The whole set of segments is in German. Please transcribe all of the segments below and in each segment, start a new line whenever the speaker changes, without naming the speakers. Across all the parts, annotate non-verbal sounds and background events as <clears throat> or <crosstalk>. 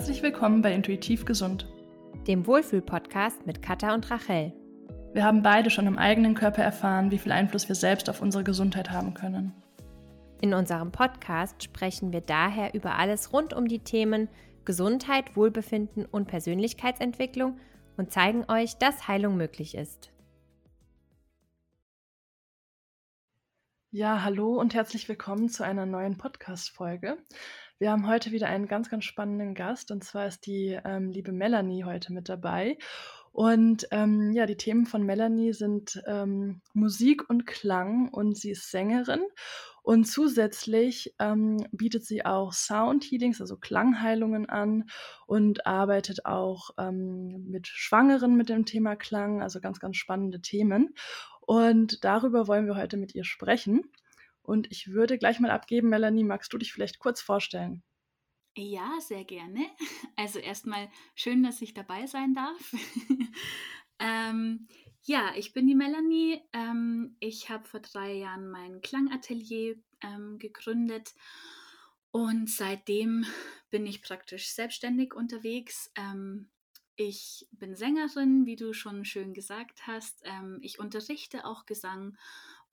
Herzlich willkommen bei Intuitiv Gesund,
dem Wohlfühl-Podcast mit Katha und Rachel.
Wir haben beide schon im eigenen Körper erfahren, wie viel Einfluss wir selbst auf unsere Gesundheit haben können.
In unserem Podcast sprechen wir daher über alles rund um die Themen Gesundheit, Wohlbefinden und Persönlichkeitsentwicklung und zeigen euch, dass Heilung möglich ist.
Ja, hallo und herzlich willkommen zu einer neuen Podcast-Folge. Wir haben heute wieder einen ganz, ganz spannenden Gast und zwar ist die ähm, liebe Melanie heute mit dabei. Und ähm, ja, die Themen von Melanie sind ähm, Musik und Klang und sie ist Sängerin. Und zusätzlich ähm, bietet sie auch Sound Healings, also Klangheilungen an und arbeitet auch ähm, mit Schwangeren mit dem Thema Klang, also ganz, ganz spannende Themen. Und darüber wollen wir heute mit ihr sprechen. Und ich würde gleich mal abgeben, Melanie, magst du dich vielleicht kurz vorstellen?
Ja, sehr gerne. <laughs> Also erstmal schön, dass ich dabei sein darf. <laughs> ähm, ja, ich bin die Melanie. Ähm, ich habe vor drei Jahren mein Klangatelier ähm, gegründet und seitdem bin ich praktisch selbstständig unterwegs. Ähm, ich bin Sängerin, wie du schon schön gesagt hast. Ähm, ich unterrichte auch Gesang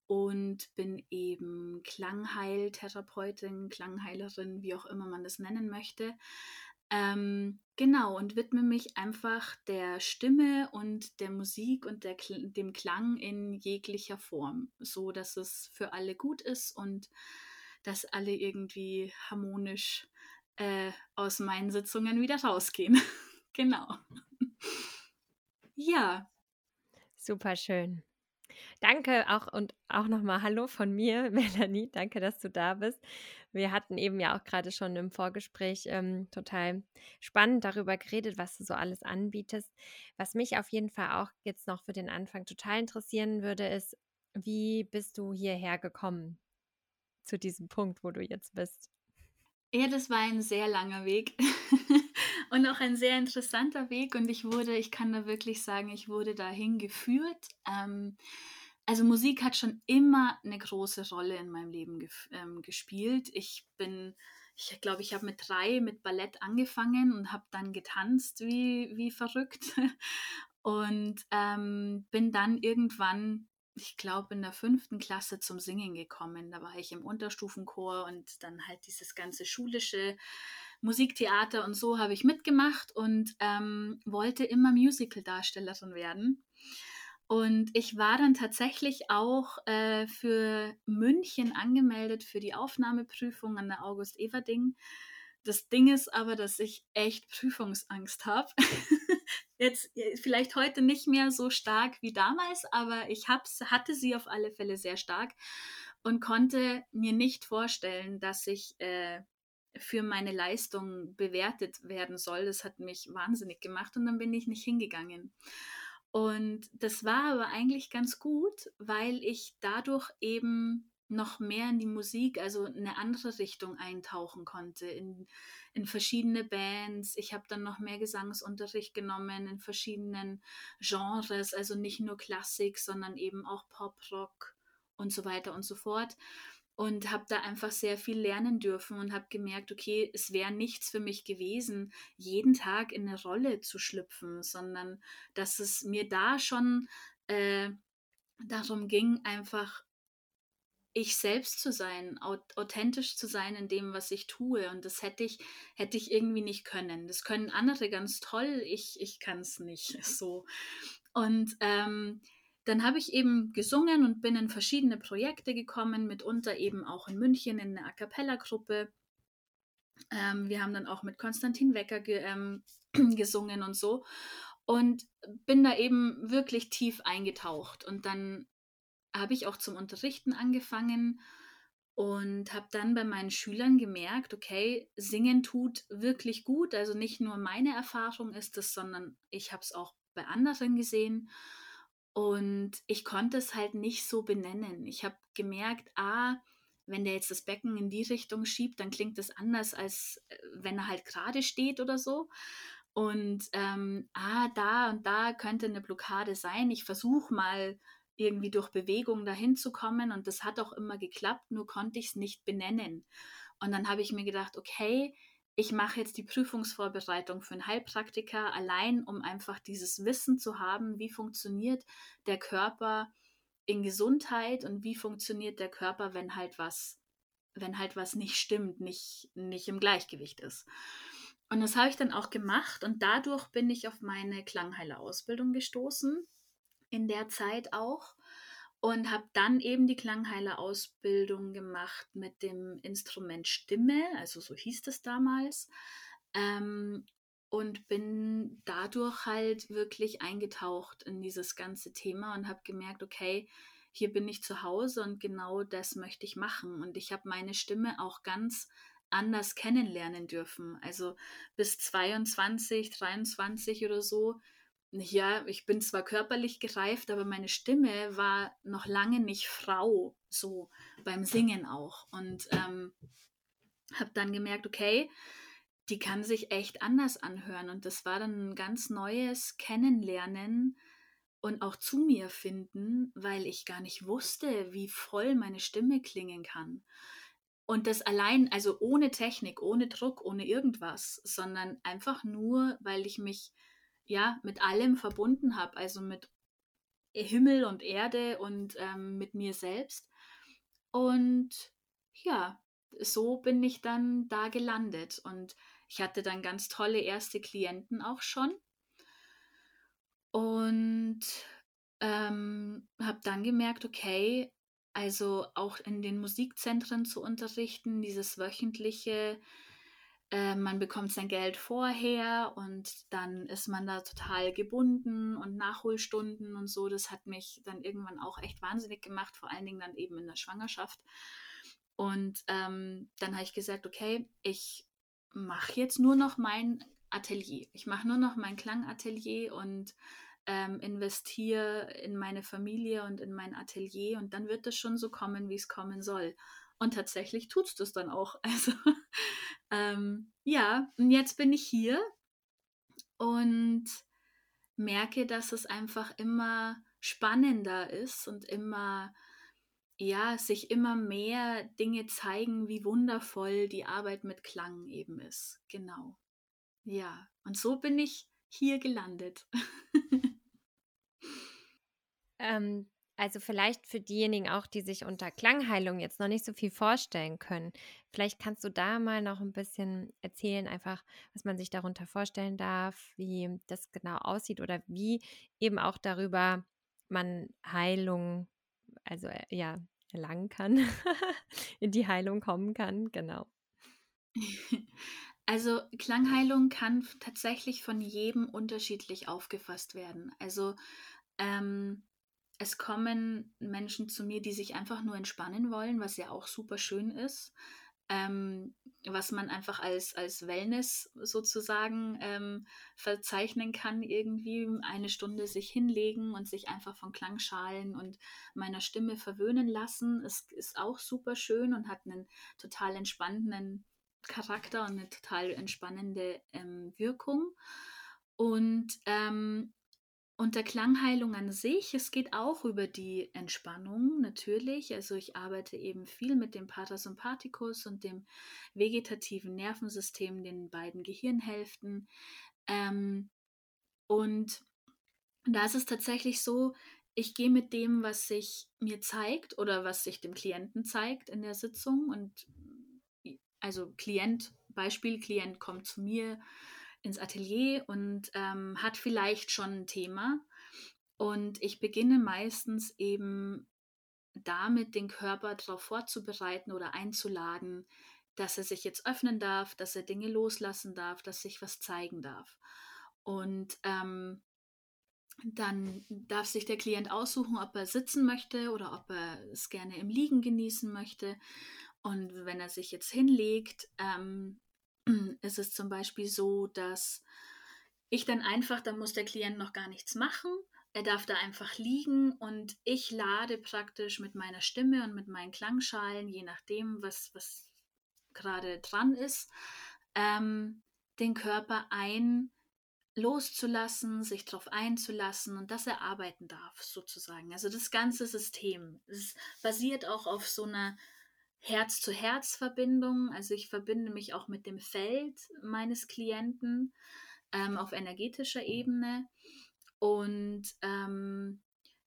und bin eben Klangheiltherapeutin, Klangheilerin, wie auch immer man das nennen möchte. Ähm, genau, und widme mich einfach der Stimme und der Musik und der, dem Klang in jeglicher Form, so dass es für alle gut ist und dass alle irgendwie harmonisch äh, aus meinen Sitzungen wieder rausgehen. <laughs> Genau. <laughs> Ja.
Super schön. Danke auch und auch nochmal Hallo von mir, <laughs> Melanie. Danke, dass du da bist. Wir hatten eben ja auch gerade schon im Vorgespräch ähm, total spannend darüber geredet, was du so alles anbietest. Was mich auf jeden Fall auch jetzt noch für den Anfang total interessieren würde, ist, wie bist du hierher gekommen zu diesem Punkt, wo du jetzt bist?
Ja, das war ein sehr langer Weg. <laughs> und auch ein sehr interessanter Weg. Und ich wurde, ich kann da wirklich sagen, ich wurde dahin geführt. Ähm, also Musik hat schon immer eine große Rolle in meinem Leben ähm, gespielt. Ich bin, ich glaube, ich habe mit drei mit Ballett angefangen und habe dann getanzt wie, wie verrückt. <laughs> Und ähm, bin dann irgendwann ich glaube, in der fünften Klasse zum Singen gekommen. Da war ich im Unterstufenchor und dann halt dieses ganze schulische Musiktheater und so habe ich mitgemacht und ähm, wollte immer Musical-Darstellerin werden. Und ich war dann tatsächlich auch äh, für München angemeldet für die Aufnahmeprüfung an der August Everding. Das Ding ist aber, dass ich echt Prüfungsangst habe. <laughs> Jetzt vielleicht heute nicht mehr so stark wie damals, aber ich hab's, hatte sie auf alle Fälle sehr stark und konnte mir nicht vorstellen, dass ich äh, für meine Leistung bewertet werden soll. Das hat mich wahnsinnig gemacht und dann bin ich nicht hingegangen. Und das war aber eigentlich ganz gut, weil ich dadurch eben noch mehr in die Musik, also eine andere Richtung eintauchen konnte, in, in verschiedene Bands. Ich habe dann noch mehr Gesangsunterricht genommen in verschiedenen Genres, also nicht nur Klassik, sondern eben auch Pop, Rock und so weiter und so fort und habe da einfach sehr viel lernen dürfen und habe gemerkt, okay, es wäre nichts für mich gewesen, jeden Tag in eine Rolle zu schlüpfen, sondern dass es mir da schon äh, darum ging, einfach ich selbst zu sein, authentisch zu sein in dem, was ich tue. Und das hätte ich, hätte ich irgendwie nicht können. Das können andere ganz toll, ich, ich kann es nicht <laughs> so. Und ähm, dann habe ich eben gesungen und bin in verschiedene Projekte gekommen, mitunter eben auch in München in eine A cappella-Gruppe. Ähm, wir haben dann auch mit Konstantin Wecker ge ähm, <clears throat> gesungen und so. Und bin da eben wirklich tief eingetaucht. Und dann habe ich auch zum Unterrichten angefangen und habe dann bei meinen Schülern gemerkt, okay, singen tut wirklich gut. Also nicht nur meine Erfahrung ist es, sondern ich habe es auch bei anderen gesehen. Und ich konnte es halt nicht so benennen. Ich habe gemerkt, ah, wenn der jetzt das Becken in die Richtung schiebt, dann klingt das anders, als äh, wenn er halt gerade steht oder so. Und ähm, ah, da und da könnte eine Blockade sein. Ich versuche mal irgendwie durch Bewegung dahin zu kommen und das hat auch immer geklappt, nur konnte ich es nicht benennen. Und dann habe ich mir gedacht, okay, ich mache jetzt die Prüfungsvorbereitung für einen Heilpraktiker allein, um einfach dieses Wissen zu haben, wie funktioniert der Körper in Gesundheit und wie funktioniert der Körper, wenn halt was, wenn halt was nicht stimmt, nicht, nicht im Gleichgewicht ist. Und das habe ich dann auch gemacht und dadurch bin ich auf meine Klangheilerausbildung gestoßen, in der Zeit auch und habe dann eben die Klangheilerausbildung gemacht mit dem Instrument Stimme, also so hieß es damals. Ähm, und bin dadurch halt wirklich eingetaucht in dieses ganze Thema und habe gemerkt, okay, hier bin ich zu Hause und genau das möchte ich machen. Und ich habe meine Stimme auch ganz anders kennenlernen dürfen. Also bis 22, 23 oder so ja, ich bin zwar körperlich gereift, aber meine Stimme war noch lange nicht Frau, so beim Singen auch. Und ähm, habe dann gemerkt, okay, die kann sich echt anders anhören. Und das war dann ein ganz neues Kennenlernen und auch zu mir finden, weil ich gar nicht wusste, wie voll meine Stimme klingen kann. Und das allein, also ohne Technik, ohne Druck, ohne irgendwas, sondern einfach nur, weil ich mich ja, mit allem verbunden habe, also mit Himmel und Erde und ähm, mit mir selbst. Und ja, so bin ich dann da gelandet und ich hatte dann ganz tolle erste Klienten auch schon und ähm, habe dann gemerkt, okay, also auch in den Musikzentren zu unterrichten, dieses wöchentliche, äh, man bekommt sein Geld vorher und dann ist man da total gebunden und Nachholstunden und so. Das hat mich dann irgendwann auch echt wahnsinnig gemacht, vor allen Dingen dann eben in der Schwangerschaft. Und ähm, dann habe ich gesagt, okay, ich mache jetzt nur noch mein Atelier. Ich mache nur noch mein Klangatelier und ähm, investiere in meine Familie und in mein Atelier und dann wird es schon so kommen, wie es kommen soll. Und tatsächlich tut es das dann auch. <laughs> Also ähm, ja, und jetzt bin ich hier und merke, dass es einfach immer spannender ist und immer, ja, sich immer mehr Dinge zeigen, wie wundervoll die Arbeit mit Klang eben ist. Genau. Ja, und so bin ich hier gelandet.
ähm, also vielleicht für diejenigen auch, die sich unter Klangheilung jetzt noch nicht so viel vorstellen können. Vielleicht kannst du da mal noch ein bisschen erzählen, einfach, was man sich darunter vorstellen darf, wie das genau aussieht oder wie eben auch darüber man Heilung, also äh, ja, erlangen kann, <laughs> in die Heilung kommen kann, genau. <laughs>
Also Klangheilung kann tatsächlich von jedem unterschiedlich aufgefasst werden. Also ähm, es kommen Menschen zu mir, die sich einfach nur entspannen wollen, was ja auch super schön ist. Ähm, was man einfach als, als Wellness sozusagen ähm, verzeichnen kann, irgendwie eine Stunde sich hinlegen und sich einfach von Klangschalen und meiner Stimme verwöhnen lassen. Es ist auch super schön und hat einen total entspannenden Charakter und eine total entspannende ähm, Wirkung. Und ähm, und der Klangheilung an sich, es geht auch über die Entspannung natürlich. Also ich arbeite eben viel mit dem Parasympathikus und dem vegetativen Nervensystem, den beiden Gehirnhälften. Ähm, und da ist es tatsächlich so, ich gehe mit dem, was sich mir zeigt oder was sich dem Klienten zeigt in der Sitzung. Und also Klient, Beispiel, Klient kommt zu mir ins Atelier und ähm, hat vielleicht schon ein Thema. Und ich beginne meistens eben damit, den Körper darauf vorzubereiten oder einzuladen, dass er sich jetzt öffnen darf, dass er Dinge loslassen darf, dass sich was zeigen darf. Und ähm, dann darf sich der Klient aussuchen, ob er sitzen möchte oder ob er es gerne im Liegen genießen möchte. Und wenn er sich jetzt hinlegt, ähm, <clears throat> ist es zum Beispiel so, dass ich dann einfach, dann muss der Klient noch gar nichts machen. Er darf da einfach liegen und ich lade praktisch mit meiner Stimme und mit meinen Klangschalen, je nachdem, was, was gerade dran ist, ähm, den Körper ein, loszulassen, sich darauf einzulassen und dass er arbeiten darf, sozusagen. Also das ganze System. Es basiert auch auf so einer Herz-zu-Herz-Verbindung. Also ich verbinde mich auch mit dem Feld meines Klienten ähm, auf energetischer Ebene und ähm,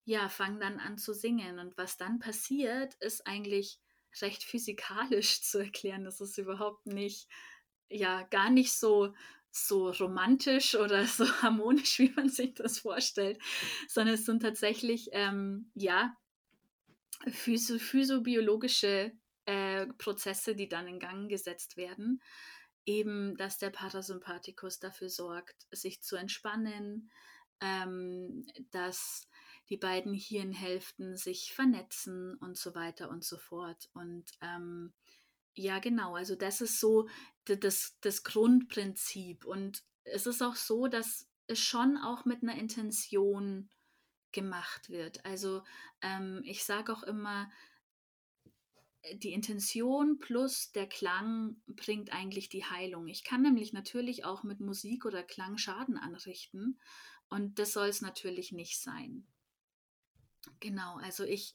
ja, fange dann an zu singen. Und was dann passiert, ist eigentlich recht physikalisch <laughs> zu erklären. Das ist überhaupt nicht, ja, gar nicht so so romantisch oder <laughs> so harmonisch, wie man sich das vorstellt, sondern es sind tatsächlich, ähm, ja, physio physiobiologische äh, Prozesse, die dann in Gang gesetzt werden. Eben, dass der Parasympathikus dafür sorgt, sich zu entspannen, ähm, dass die beiden Hirnhälften sich vernetzen und so weiter und so fort. Und ähm, ja, genau, also das ist so das, das Grundprinzip. Und es ist auch so, dass es schon auch mit einer Intention gemacht wird. Also ähm, ich sage auch immer, die Intention plus der Klang bringt eigentlich die Heilung. Ich kann nämlich natürlich auch mit Musik oder Klang Schaden anrichten und das soll es natürlich nicht sein. Genau, also ich,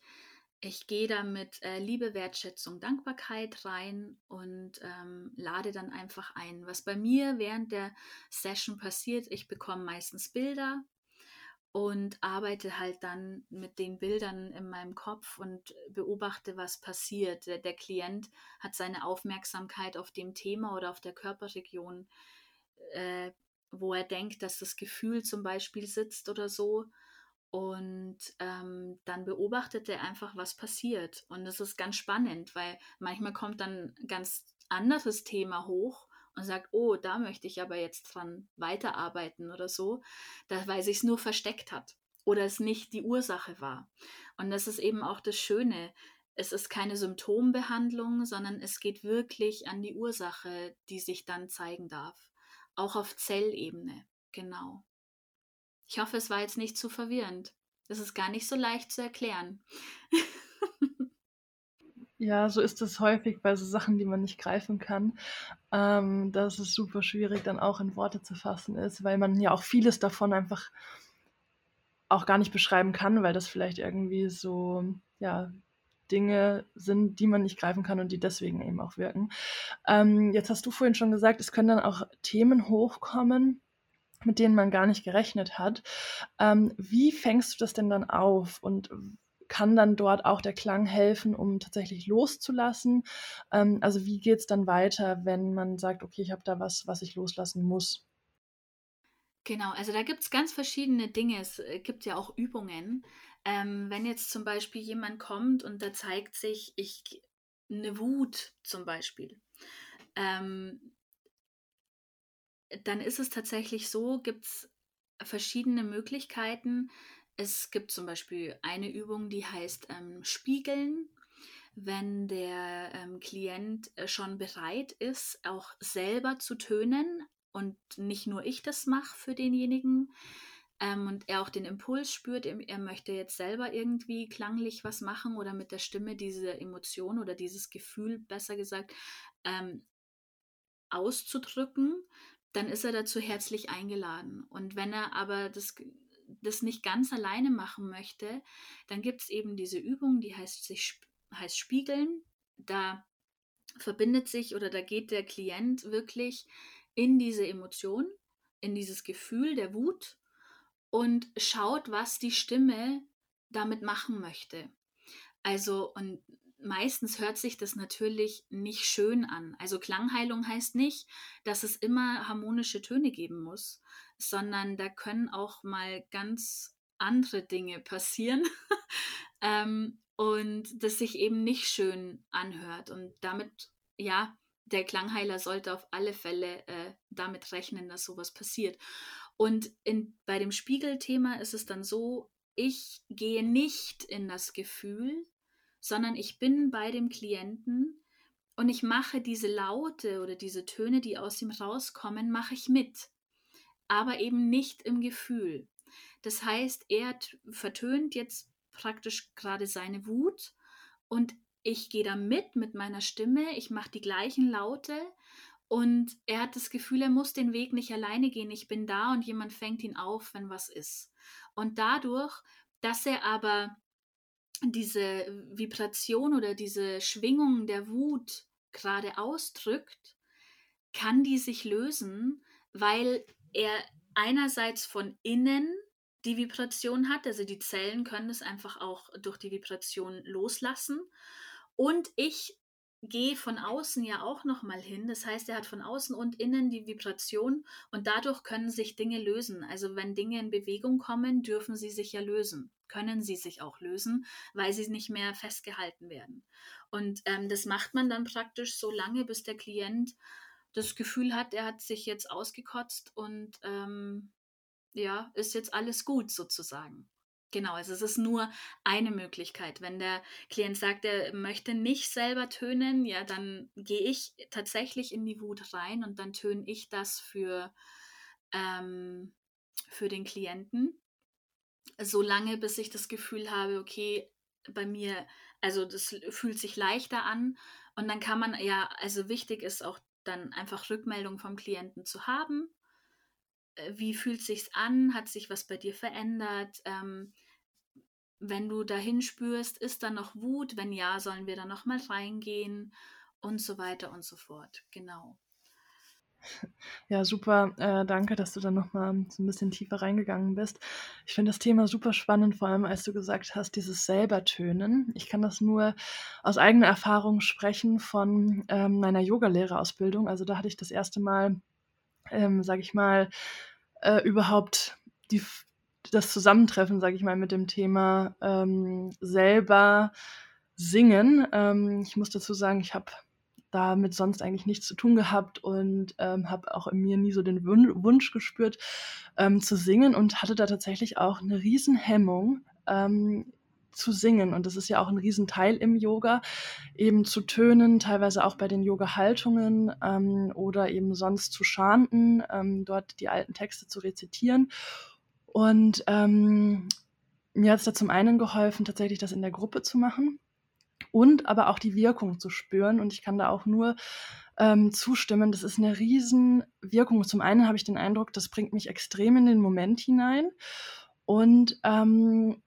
ich gehe da mit äh, Liebe, Wertschätzung, Dankbarkeit rein und ähm, lade dann einfach ein. Was bei mir während der Session passiert, ich bekomme meistens Bilder und arbeite halt dann mit den Bildern in meinem Kopf und beobachte, was passiert. Der, der Klient hat seine Aufmerksamkeit auf dem Thema oder auf der Körperregion, äh, wo er denkt, dass das Gefühl zum Beispiel sitzt oder so. Und ähm, dann beobachtet er einfach, was passiert. Und das ist ganz spannend, weil manchmal kommt dann ein ganz anderes Thema hoch und sagt, oh, da möchte ich aber jetzt dran weiterarbeiten oder so, da, weil sich es nur versteckt hat oder es nicht die Ursache war. Und das ist eben auch das Schöne. Es ist keine Symptombehandlung, sondern es geht wirklich an die Ursache, die sich dann zeigen darf. Auch auf Zellebene, genau. Ich hoffe, es war jetzt nicht zu verwirrend. Das ist gar nicht so leicht zu erklären. <laughs>
Ja, so ist es häufig bei so Sachen, die man nicht greifen kann, ähm, dass es super schwierig dann auch in Worte zu fassen ist, weil man ja auch vieles davon einfach auch gar nicht beschreiben kann, weil das vielleicht irgendwie so, ja, Dinge sind, die man nicht greifen kann und die deswegen eben auch wirken. Ähm, jetzt hast du vorhin schon gesagt, es können dann auch Themen hochkommen, mit denen man gar nicht gerechnet hat. Ähm, wie fängst du das denn dann auf und kann dann dort auch der Klang helfen, um tatsächlich loszulassen? Ähm, also wie geht es dann weiter, wenn man sagt, okay, ich habe da was, was ich loslassen muss?
Genau, also da gibt es ganz verschiedene Dinge. Es äh, gibt ja auch Übungen. Ähm, wenn jetzt zum Beispiel jemand kommt und da zeigt sich ich, eine Wut zum Beispiel, ähm, dann ist es tatsächlich so, gibt es verschiedene Möglichkeiten, es gibt zum Beispiel eine Übung, die heißt ähm, Spiegeln. Wenn der ähm, Klient äh, schon bereit ist, auch selber zu tönen und nicht nur ich das mache für denjenigen ähm, und er auch den Impuls spürt, er, möchte jetzt selber irgendwie klanglich was machen oder mit der Stimme diese Emotion oder dieses Gefühl, besser gesagt, ähm, auszudrücken, dann ist er dazu herzlich eingeladen. Und wenn er aber das das nicht ganz alleine machen möchte, dann gibt es eben diese Übung, die heißt, sich, heißt Spiegeln. Da verbindet sich oder da geht der Klient wirklich in diese Emotion, in dieses Gefühl der Wut und schaut, was die Stimme damit machen möchte. Also, und meistens hört sich das natürlich nicht schön an. Also Klangheilung heißt nicht, dass es immer harmonische Töne geben muss, sondern da können auch mal ganz andere Dinge passieren <laughs> ähm, und das sich eben nicht schön anhört. Und damit, ja, der Klangheiler sollte auf alle Fälle äh, damit rechnen, dass sowas passiert. Und in, bei dem Spiegelthema ist es dann so, ich gehe nicht in das Gefühl, sondern ich bin bei dem Klienten und ich mache diese Laute oder diese Töne, die aus ihm rauskommen, mache ich mit aber eben nicht im Gefühl. Das heißt, er vertönt jetzt praktisch gerade seine Wut und ich gehe da mit mit meiner Stimme, ich mache die gleichen Laute und er hat das Gefühl, er muss den Weg nicht alleine gehen. Ich bin da und jemand fängt ihn auf, wenn was ist. Und dadurch, dass er aber diese Vibration oder diese Schwingung der Wut gerade ausdrückt, kann die sich lösen, weil er einerseits von innen die Vibration hat, also die Zellen können es einfach auch durch die Vibration loslassen. Und ich gehe von außen ja auch noch mal hin. Das heißt, er hat von außen und innen die Vibration und dadurch können sich Dinge lösen. Also wenn Dinge in Bewegung kommen, dürfen sie sich ja lösen, können sie sich auch lösen, weil sie nicht mehr festgehalten werden. Und ähm, das macht man dann praktisch so lange, bis der Klient das Gefühl hat, er hat sich jetzt ausgekotzt und ähm, ja, ist jetzt alles gut sozusagen. Genau, also es ist nur eine Möglichkeit. Wenn der Klient sagt, er möchte nicht selber tönen, ja, dann gehe ich tatsächlich in die Wut rein und dann töne ich das für, ähm, für den Klienten. Solange bis ich das Gefühl habe, okay, bei mir, also das fühlt sich leichter an. Und dann kann man ja, also wichtig ist auch dann einfach Rückmeldung vom Klienten zu haben. Äh, wie fühlt sich's an? Hat sich was bei dir verändert? Ähm, wenn du dahin spürst, ist da noch Wut? Wenn ja, sollen wir da noch mal reingehen und so weiter und so fort. Genau. <laughs>
Ja, super. Äh, danke, dass du da noch mal so ein bisschen tiefer reingegangen bist. Ich finde das Thema super spannend, vor allem als du gesagt hast, dieses Selbertönen. Ich kann das nur aus eigener Erfahrung sprechen von ähm, meiner Yogalehrerausbildung. Also da hatte ich das erste Mal, ähm, sage ich mal, äh, überhaupt die das Zusammentreffen, sage ich mal, mit dem Thema ähm, selber singen. Ähm, ich muss dazu sagen, ich habe damit sonst eigentlich nichts zu tun gehabt und ähm, habe auch in mir nie so den Wun Wunsch gespürt ähm, zu singen und hatte da tatsächlich auch eine Riesenhemmung ähm, zu singen. Und das ist ja auch ein Riesenteil im Yoga, eben zu tönen, teilweise auch bei den Yoga-Haltungen ähm, oder eben sonst zu chanten, ähm, dort die alten Texte zu rezitieren. Und ähm, mir hat es da zum einen geholfen, tatsächlich das in der Gruppe zu machen und aber auch die Wirkung zu spüren. Und ich kann da auch nur ähm, zustimmen. Das ist eine Riesenwirkung. Zum einen habe ich den Eindruck, das bringt mich extrem in den Moment hinein. Und ähm,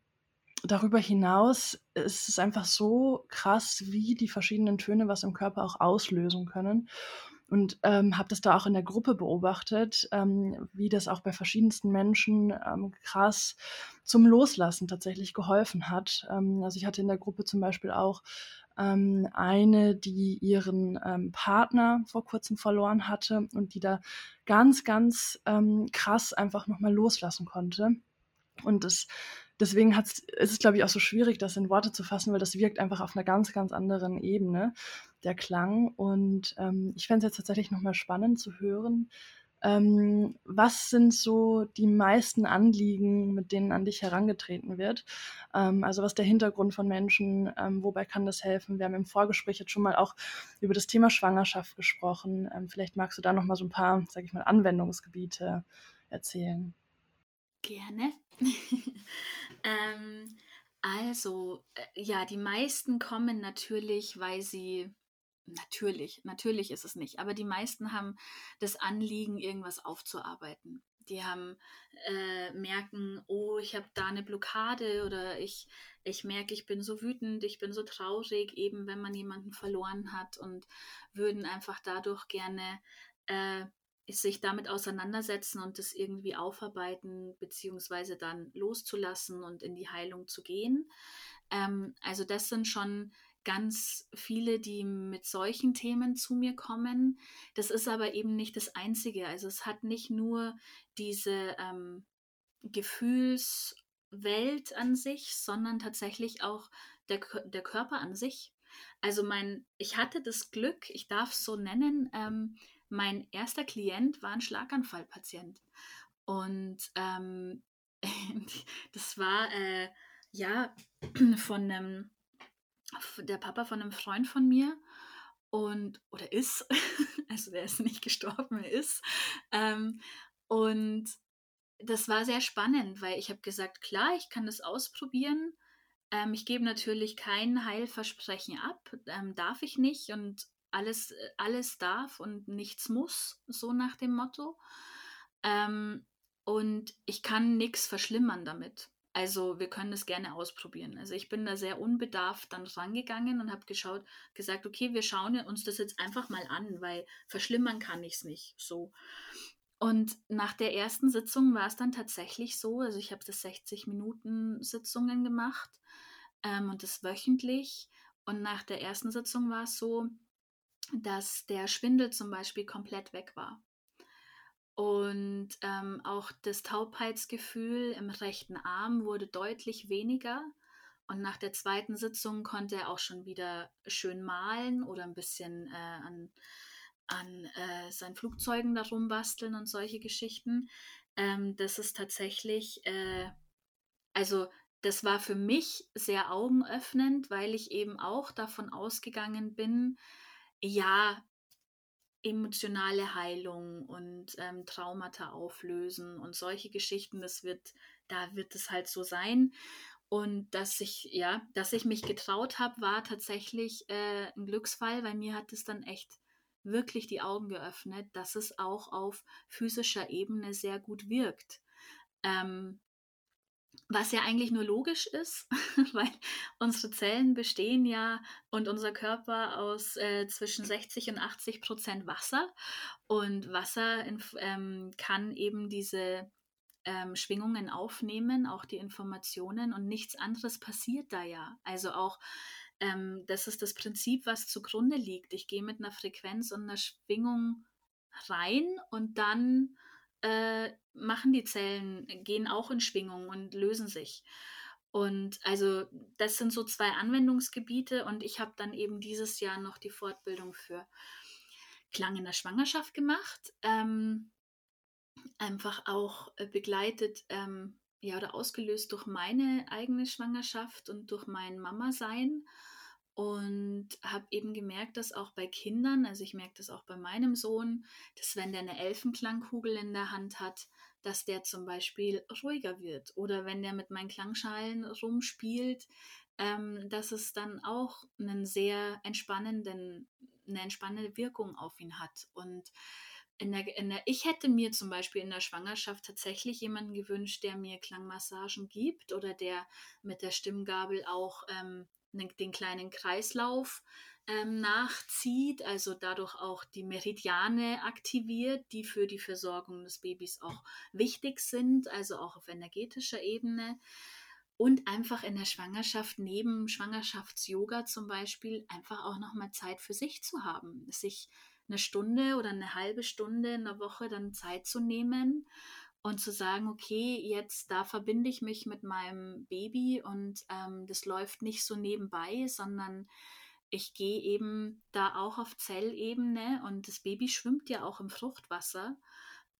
darüber hinaus ist es einfach so krass, wie die verschiedenen Töne was im Körper auch auslösen können und ähm, habe das da auch in der Gruppe beobachtet, ähm, wie das auch bei verschiedensten Menschen ähm, krass zum Loslassen tatsächlich geholfen hat. Ähm, also ich hatte in der Gruppe zum Beispiel auch ähm, eine, die ihren ähm, Partner vor kurzem verloren hatte und die da ganz, ganz krass einfach nochmal loslassen konnte. Und das deswegen hat's, ist es, glaube ich, auch so schwierig, das in Worte zu fassen, weil das wirkt einfach auf einer ganz, ganz anderen Ebene, der Klang. Und ähm, ich fände es jetzt tatsächlich nochmal spannend zu hören, ähm, was sind so die meisten Anliegen, mit denen an dich herangetreten wird? Ähm, also was ist der Hintergrund von Menschen? Ähm, wobei kann das helfen? Wir haben im Vorgespräch jetzt schon mal auch über das Thema Schwangerschaft gesprochen. Ähm, vielleicht magst du da noch mal so ein paar, sage ich mal, Anwendungsgebiete erzählen.
Gerne. <laughs> ähm, also, äh, ja, die meisten kommen natürlich, weil sie natürlich, natürlich ist es nicht, aber die meisten haben das Anliegen, irgendwas aufzuarbeiten. Die haben äh, merken, oh, ich habe da eine Blockade oder ich, ich merke, ich bin so wütend, ich bin so traurig, eben wenn man jemanden verloren hat und würden einfach dadurch gerne äh, sich damit auseinandersetzen und das irgendwie aufarbeiten, beziehungsweise dann loszulassen und in die Heilung zu gehen. Ähm, also das sind schon ganz viele, die mit solchen Themen zu mir kommen. Das ist aber eben nicht das Einzige. Also es hat nicht nur diese ähm, Gefühlswelt an sich, sondern tatsächlich auch der, der Körper an sich. Also mein, ich hatte das Glück, ich darf es so nennen, ähm, mein erster Klient war ein Schlaganfallpatient. Und ähm, <laughs> das war äh, ja <clears throat> von einem, der Papa von einem Freund von mir und oder ist, <laughs> also der ist nicht gestorben, er ist. Ähm, und das war sehr spannend, weil ich habe gesagt, klar, ich kann das ausprobieren. Ähm, ich gebe natürlich kein Heilversprechen ab, ähm, darf ich nicht. Und alles, äh, alles darf und nichts muss, so nach dem Motto. Ähm, und ich kann nichts verschlimmern damit. Also wir können das gerne ausprobieren. Also ich bin da sehr unbedarft dann rangegangen und habe geschaut, gesagt, okay, wir schauen uns das jetzt einfach mal an, weil verschlimmern kann ich es nicht. So. Und nach der ersten Sitzung war es dann tatsächlich so, also ich habe das 60 Minuten Sitzungen gemacht ähm, und das wöchentlich. Und nach der ersten Sitzung war es so, dass der Schwindel zum Beispiel komplett weg war. Und ähm, auch das Taubheitsgefühl im rechten Arm wurde deutlich weniger. Und nach der zweiten Sitzung konnte er auch schon wieder schön malen oder ein bisschen äh, an, an äh, seinen Flugzeugen darum basteln und solche Geschichten. Ähm, das ist tatsächlich, äh, also das war für mich sehr augenöffnend, weil ich eben auch davon ausgegangen bin, ja, emotionale Heilung und ähm, Traumata auflösen und solche Geschichten, das wird, da wird es halt so sein. Und dass ich, ja, dass ich mich getraut habe, war tatsächlich äh, ein Glücksfall, weil mir hat es dann echt wirklich die Augen geöffnet, dass es auch auf physischer Ebene sehr gut wirkt. Ähm, was ja eigentlich nur logisch ist, <laughs> weil unsere Zellen bestehen ja und unser Körper aus äh, zwischen 60 und 80 Prozent Wasser. Und Wasser ähm, kann eben diese ähm, Schwingungen aufnehmen, auch die Informationen und nichts anderes passiert da ja. Also auch ähm, das ist das Prinzip, was zugrunde liegt. Ich gehe mit einer Frequenz und einer Schwingung rein und dann äh, machen die Zellen, gehen auch in Schwingung und lösen sich. Und also das sind so zwei Anwendungsgebiete und ich habe dann eben dieses Jahr noch die Fortbildung für Klang in der Schwangerschaft gemacht. Ähm, einfach auch äh, begleitet ähm, ja oder ausgelöst durch meine eigene Schwangerschaft und durch mein Mama-Sein und habe eben gemerkt, dass auch bei Kindern, also ich merke das auch bei meinem Sohn, dass wenn der eine Elfenklangkugel in der Hand hat, dass der zum Beispiel ruhiger wird oder wenn der mit meinen Klangschalen rumspielt, ähm, dass es dann auch einen sehr entspannenden, eine entspannende Wirkung auf ihn hat. Und in der, in der, ich hätte mir zum Beispiel in der Schwangerschaft tatsächlich jemanden gewünscht, der mir Klangmassagen gibt oder der mit der Stimmgabel auch ähm, den kleinen Kreislauf ähm, nachzieht, also dadurch auch die Meridiane aktiviert, die für die Versorgung des Babys auch wichtig sind, also auch auf energetischer Ebene. Und einfach in der Schwangerschaft, neben Schwangerschafts-Yoga zum Beispiel, einfach auch nochmal Zeit für sich zu haben, sich eine Stunde oder eine halbe Stunde in der Woche dann Zeit zu nehmen und zu sagen, okay, jetzt da verbinde ich mich mit meinem Baby und ähm, das läuft nicht so nebenbei, sondern ich gehe eben da auch auf Zellebene und das Baby schwimmt ja auch im Fruchtwasser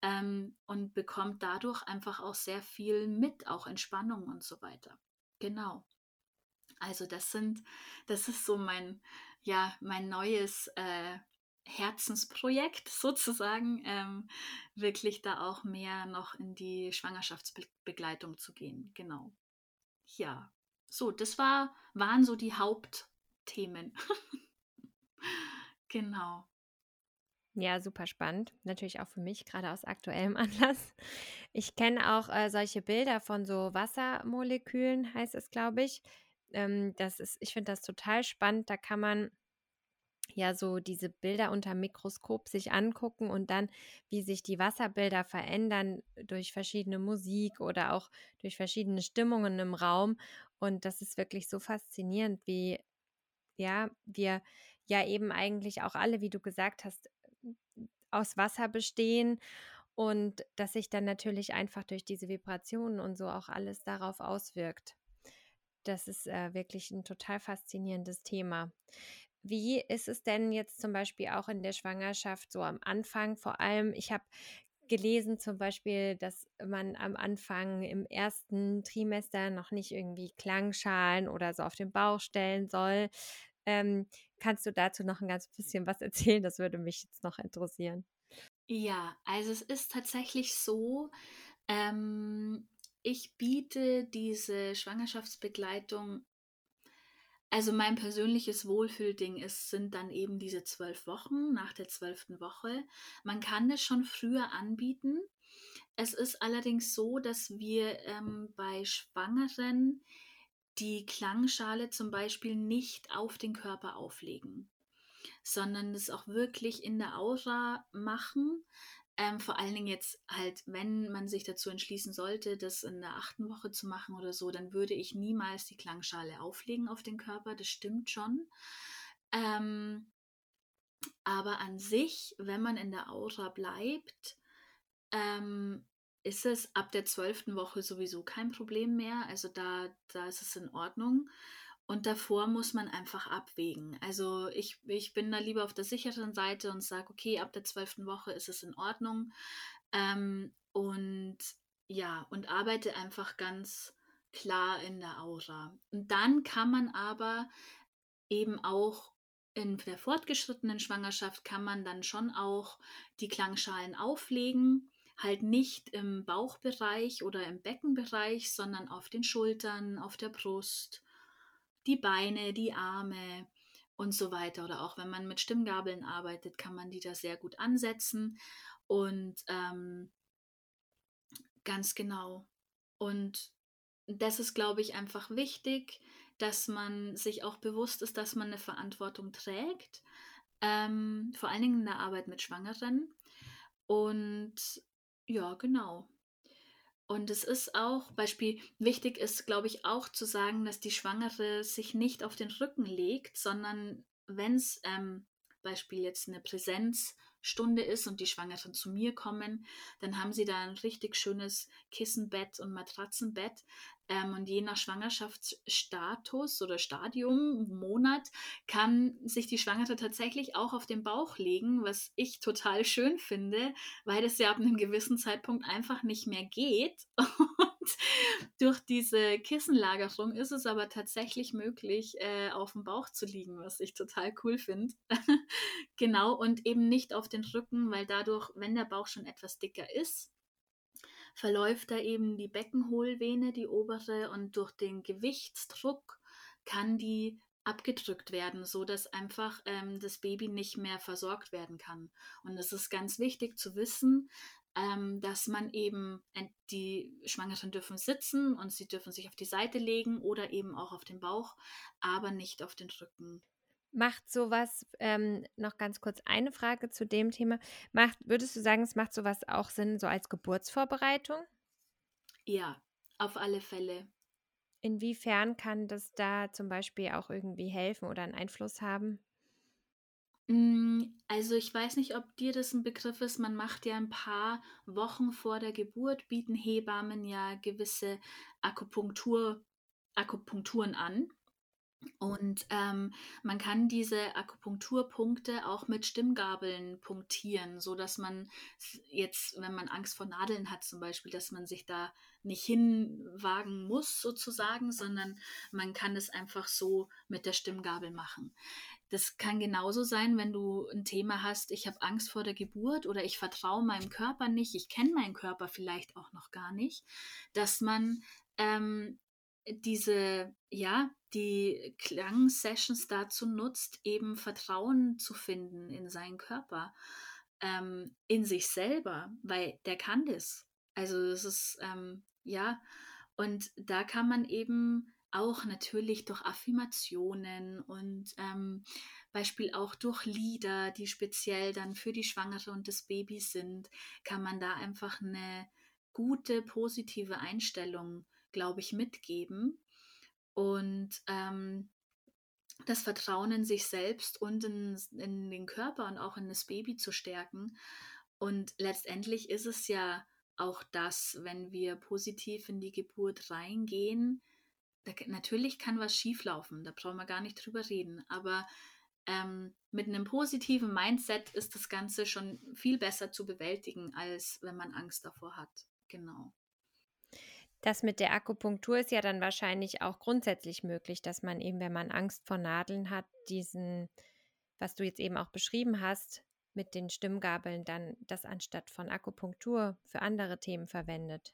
ähm, und bekommt dadurch einfach auch sehr viel mit, auch Entspannung und so weiter. Genau. Also das sind, das ist so mein, ja, mein neues äh, Herzensprojekt <laughs> sozusagen, ähm, wirklich da auch mehr noch in die Schwangerschaftsbegleitung zu gehen. Genau. Ja, so, das war, waren so die Hauptthemen. <laughs> genau.
Ja, super spannend. Natürlich auch für mich, gerade aus aktuellem <laughs> Anlass. Ich kenne auch äh, solche Bilder von so Wassermolekülen, heißt es, glaube ich. Ähm, das ist, ich finde das total spannend. Da kann man ja so diese Bilder unter Mikroskop sich angucken und dann, wie sich die Wasserbilder verändern durch verschiedene Musik oder auch durch verschiedene Stimmungen im Raum. Und das ist wirklich so faszinierend, wie ja, wir ja eben eigentlich auch alle, wie du gesagt hast, aus Wasser bestehen und dass sich dann natürlich einfach durch diese Vibrationen und so auch alles darauf auswirkt. Das ist äh, wirklich ein total faszinierendes Thema. Wie ist es denn jetzt zum Beispiel auch in der Schwangerschaft so am Anfang? Vor allem, ich habe gelesen zum Beispiel, dass man am Anfang im ersten Trimester noch nicht irgendwie Klangschalen oder so auf den Bauch stellen soll. Ähm, kannst du dazu noch ein ganz bisschen was erzählen? Das würde mich jetzt noch interessieren.
Ja, also es ist tatsächlich so, ähm, ich biete diese Schwangerschaftsbegleitung also mein persönliches Wohlfühlding ist, sind dann eben diese zwölf Wochen nach der zwölften Woche. Man kann das schon früher anbieten. Es ist allerdings so, dass wir ähm, bei Schwangeren die Klangschale zum Beispiel nicht auf den Körper auflegen, sondern es auch wirklich in der Aura machen. Ähm, vor allen Dingen jetzt halt, wenn man sich dazu entschließen sollte, das in der achten Woche zu machen oder so, dann würde ich niemals die Klangschale auflegen auf den Körper. Das stimmt schon. Ähm, aber an sich, wenn man in der Aura bleibt, ähm, ist es ab der zwölften Woche sowieso kein Problem mehr. Also da, da ist es in Ordnung. Und davor muss man einfach abwägen. Also ich, ich bin da lieber auf der sicheren Seite und sage, okay, ab der zwölften Woche ist es in Ordnung. Ähm, und ja, und arbeite einfach ganz klar in der Aura. Und dann kann man aber eben auch in der fortgeschrittenen Schwangerschaft kann man dann schon auch die Klangschalen auflegen halt nicht im Bauchbereich oder im Beckenbereich, sondern auf den Schultern, auf der Brust, die Beine, die Arme und so weiter. Oder auch wenn man mit Stimmgabeln arbeitet, kann man die da sehr gut ansetzen. Und ähm, ganz genau. Und das ist, glaube ich, einfach wichtig, dass man sich auch bewusst ist, dass man eine Verantwortung trägt. Ähm, vor allen Dingen in der Arbeit mit Schwangeren. Und ja, genau. Und es ist auch, Beispiel, wichtig ist, glaube ich, auch zu sagen, dass die Schwangere sich nicht auf den Rücken legt, sondern wenn es, ähm, Beispiel jetzt eine Präsenzstunde ist und die Schwangeren zu mir kommen, dann haben sie da ein richtig schönes Kissenbett und Matratzenbett. Ähm, und je nach Schwangerschaftsstatus oder Stadium, Monat, kann sich die Schwangere tatsächlich auch auf den Bauch legen, was ich total schön finde, weil es ja ab einem gewissen Zeitpunkt einfach nicht mehr geht. <laughs> Und durch diese Kissenlagerung ist es aber tatsächlich möglich, äh, auf dem Bauch zu liegen, was ich total cool finde. <laughs> genau, und eben nicht auf den Rücken, weil dadurch, wenn der Bauch schon etwas dicker ist, verläuft da eben die Beckenhohlvene, die obere, und durch den Gewichtsdruck kann die abgedrückt werden, so dass einfach ähm, das Baby nicht mehr versorgt werden kann. Und es ist ganz wichtig zu wissen, ähm, dass man eben die Schwangeren dürfen sitzen und sie dürfen sich auf die Seite legen oder eben auch auf den Bauch, aber nicht auf den Rücken.
Macht sowas, ähm, noch ganz kurz eine Frage zu dem Thema. Macht, würdest du sagen, es macht sowas auch Sinn, so als Geburtsvorbereitung?
Ja, auf alle Fälle.
Inwiefern kann das da zum Beispiel auch irgendwie helfen oder einen Einfluss haben?
Hm, also ich weiß nicht, ob dir das ein Begriff ist. Man macht ja ein paar Wochen vor der Geburt, bieten Hebammen ja gewisse Akupunktur, Akupunkturen an. Und ähm, man kann diese Akupunkturpunkte auch mit Stimmgabeln punktieren, so dass man jetzt, wenn man Angst vor Nadeln hat zum Beispiel, dass man sich da nicht hinwagen muss sozusagen, sondern man kann es einfach so mit der Stimmgabel machen. Das kann genauso sein, wenn du ein Thema hast, ich habe Angst vor der Geburt oder ich vertraue meinem Körper nicht, ich kenne meinen Körper vielleicht auch noch gar nicht, dass man ähm, diese, ja, die Klangsessions dazu nutzt, eben Vertrauen zu finden in seinen Körper, ähm, in sich selber, weil der kann das. Also das ist, ähm, ja, und da kann man eben auch natürlich durch Affirmationen und ähm, Beispiel auch durch Lieder, die speziell dann für die Schwangere und das Baby sind, kann man da einfach eine gute, positive Einstellung glaube ich, mitgeben. Und ähm, das Vertrauen in sich selbst und in, in den Körper und auch in das Baby zu stärken. Und letztendlich ist es ja auch das, wenn wir positiv in die Geburt reingehen, da, natürlich kann was schieflaufen, da brauchen wir gar nicht drüber reden. Aber ähm, mit einem positiven Mindset ist das Ganze schon viel besser zu bewältigen, als wenn man Angst davor hat. Genau.
Das mit der Akupunktur ist ja dann wahrscheinlich auch grundsätzlich möglich, dass man eben, wenn man Angst vor Nadeln hat, diesen, was du jetzt eben auch beschrieben hast, mit den Stimmgabeln dann das anstatt von Akupunktur für andere Themen verwendet.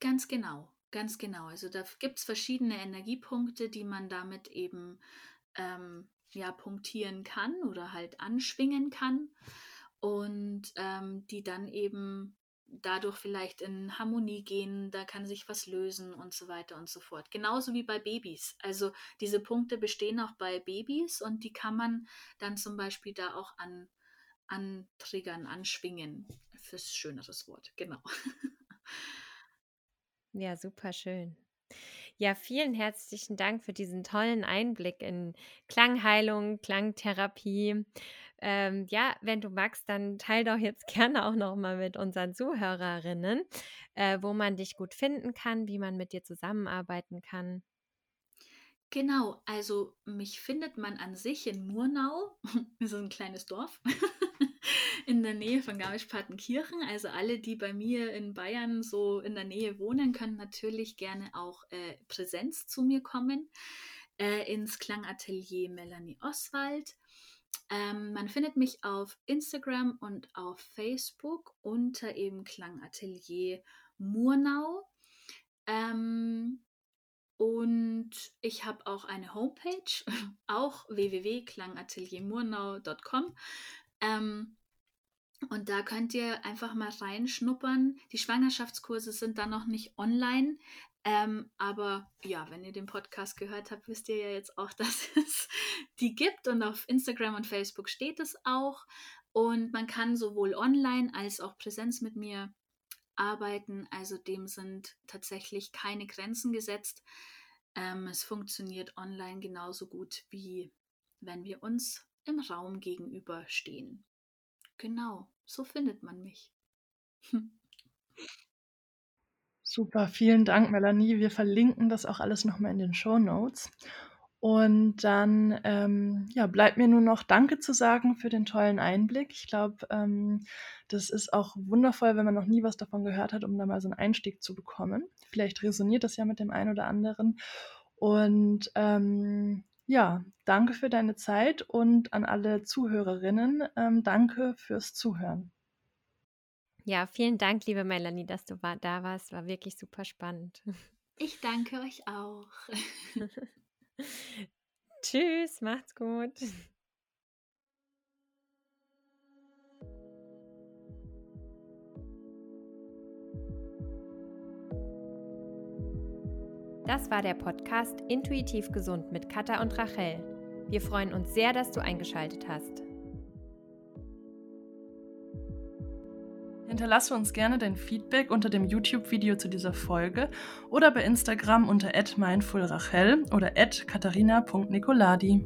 Ganz genau, ganz genau. Also da gibt es verschiedene Energiepunkte, die man damit eben ähm, ja punktieren kann oder halt anschwingen kann und ähm, die dann eben dadurch vielleicht in Harmonie gehen, da kann sich was lösen und so weiter und so fort. Genauso wie bei Babys. Also diese Punkte bestehen auch bei Babys und die kann man dann zum Beispiel da auch an, antriggern, anschwingen. Fürs schöneres Wort, genau.
Ja, super schön. Ja, vielen herzlichen Dank für diesen tollen Einblick in Klangheilung, Klangtherapie. Ähm, ja, wenn du magst, dann teil doch jetzt <laughs> gerne auch noch mal mit unseren Zuhörerinnen, äh, wo man dich gut finden kann, wie man mit dir zusammenarbeiten kann.
Genau, also mich findet man an sich in Murnau, <laughs> das ist ein kleines Dorf, <laughs> in der Nähe von Garmisch-Partenkirchen. Also alle, die bei mir in Bayern so in der Nähe wohnen, können natürlich gerne auch äh, Präsenz zu mir kommen äh, ins Klangatelier Melanie Oswald. Ähm, man findet mich auf Instagram und auf Facebook unter eben Klangatelier Murnau. Ähm, und ich habe auch eine Homepage, <laughs> auch www.klangateliermurnau.com. Ähm, und da könnt ihr einfach mal reinschnuppern. Die Schwangerschaftskurse sind dann noch nicht online. Ähm, aber ja, wenn ihr den Podcast gehört habt, wisst ihr ja jetzt auch, <laughs> dass es die gibt. Und auf Instagram und Facebook steht es auch. Und man kann sowohl online als auch Präsenz mit mir arbeiten. Also dem sind tatsächlich keine Grenzen gesetzt. Ähm, es funktioniert online genauso gut, wie wenn wir uns im Raum gegenüberstehen. Genau, so findet man mich. <laughs>
Super, vielen Dank, Melanie. Wir verlinken das auch alles nochmal in den Show Notes. Und dann ähm, ja, bleibt mir nur noch Danke zu sagen für den tollen Einblick. Ich glaube, ähm, das ist auch wundervoll, wenn man noch nie was davon gehört hat, um da mal so einen Einstieg zu bekommen. Vielleicht resoniert das ja mit dem einen oder anderen. Und ähm, ja, danke für deine Zeit und an alle Zuhörerinnen, ähm, danke fürs Zuhören.
Ja, vielen Dank, liebe Melanie, dass du da warst. War wirklich super spannend.
Ich danke euch auch. <laughs> <laughs>
Tschüss, macht's gut. Das war der Podcast Intuitiv Gesund mit Katha und Rachel. Wir freuen uns sehr, dass du eingeschaltet hast.
Hinterlasse uns gerne dein Feedback unter dem YouTube-Video zu dieser Folge oder bei Instagram unter @mindfulrachel oder @katharina.nicoladi.